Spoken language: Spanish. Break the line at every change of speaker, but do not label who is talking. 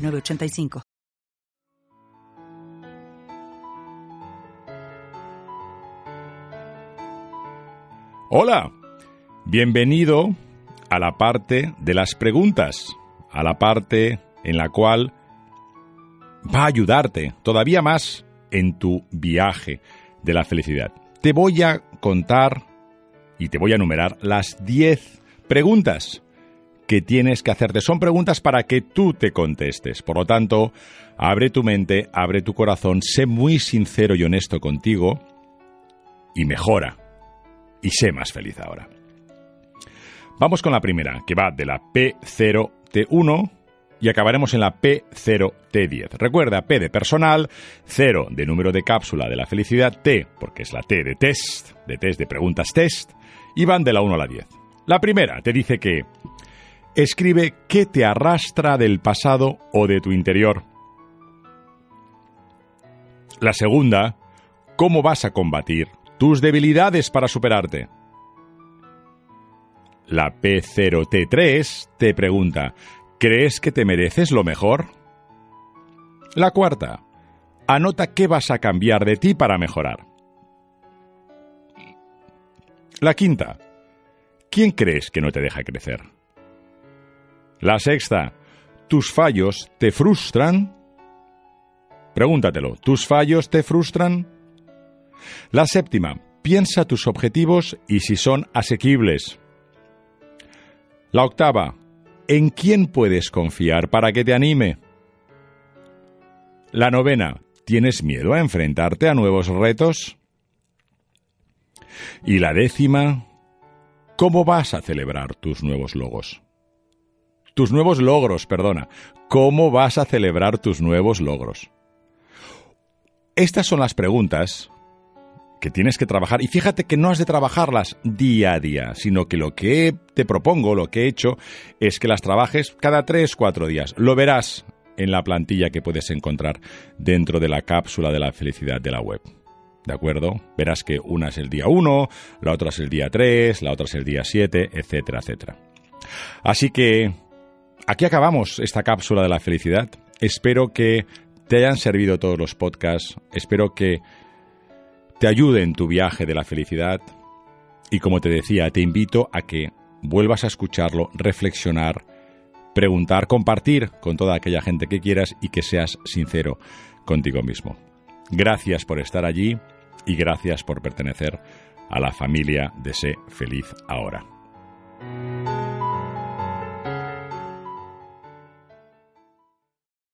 985.
Hola, bienvenido a la parte de las preguntas, a la parte en la cual va a ayudarte todavía más en tu viaje de la felicidad. Te voy a contar y te voy a enumerar las 10 preguntas que tienes que hacerte. Son preguntas para que tú te contestes. Por lo tanto, abre tu mente, abre tu corazón, sé muy sincero y honesto contigo y mejora. Y sé más feliz ahora. Vamos con la primera, que va de la P0T1 y acabaremos en la P0T10. Recuerda, P de personal, 0 de número de cápsula de la felicidad, T, porque es la T de test, de test de preguntas test, y van de la 1 a la 10. La primera te dice que Escribe qué te arrastra del pasado o de tu interior. La segunda, cómo vas a combatir tus debilidades para superarte. La P0T3 te pregunta, ¿crees que te mereces lo mejor? La cuarta, anota qué vas a cambiar de ti para mejorar. La quinta, ¿quién crees que no te deja crecer? La sexta, ¿tus fallos te frustran? Pregúntatelo, ¿tus fallos te frustran? La séptima, piensa tus objetivos y si son asequibles. La octava, ¿en quién puedes confiar para que te anime? La novena, ¿tienes miedo a enfrentarte a nuevos retos? Y la décima, ¿cómo vas a celebrar tus nuevos logos? Tus nuevos logros, perdona. ¿Cómo vas a celebrar tus nuevos logros? Estas son las preguntas que tienes que trabajar y fíjate que no has de trabajarlas día a día, sino que lo que te propongo, lo que he hecho, es que las trabajes cada tres, cuatro días. Lo verás en la plantilla que puedes encontrar dentro de la cápsula de la felicidad de la web. ¿De acuerdo? Verás que una es el día 1, la otra es el día 3, la otra es el día 7, etcétera, etcétera. Así que Aquí acabamos esta cápsula de la felicidad. Espero que te hayan servido todos los podcasts. Espero que te ayude en tu viaje de la felicidad. Y como te decía, te invito a que vuelvas a escucharlo, reflexionar, preguntar, compartir con toda aquella gente que quieras y que seas sincero contigo mismo. Gracias por estar allí y gracias por pertenecer a la familia de Sé Feliz Ahora.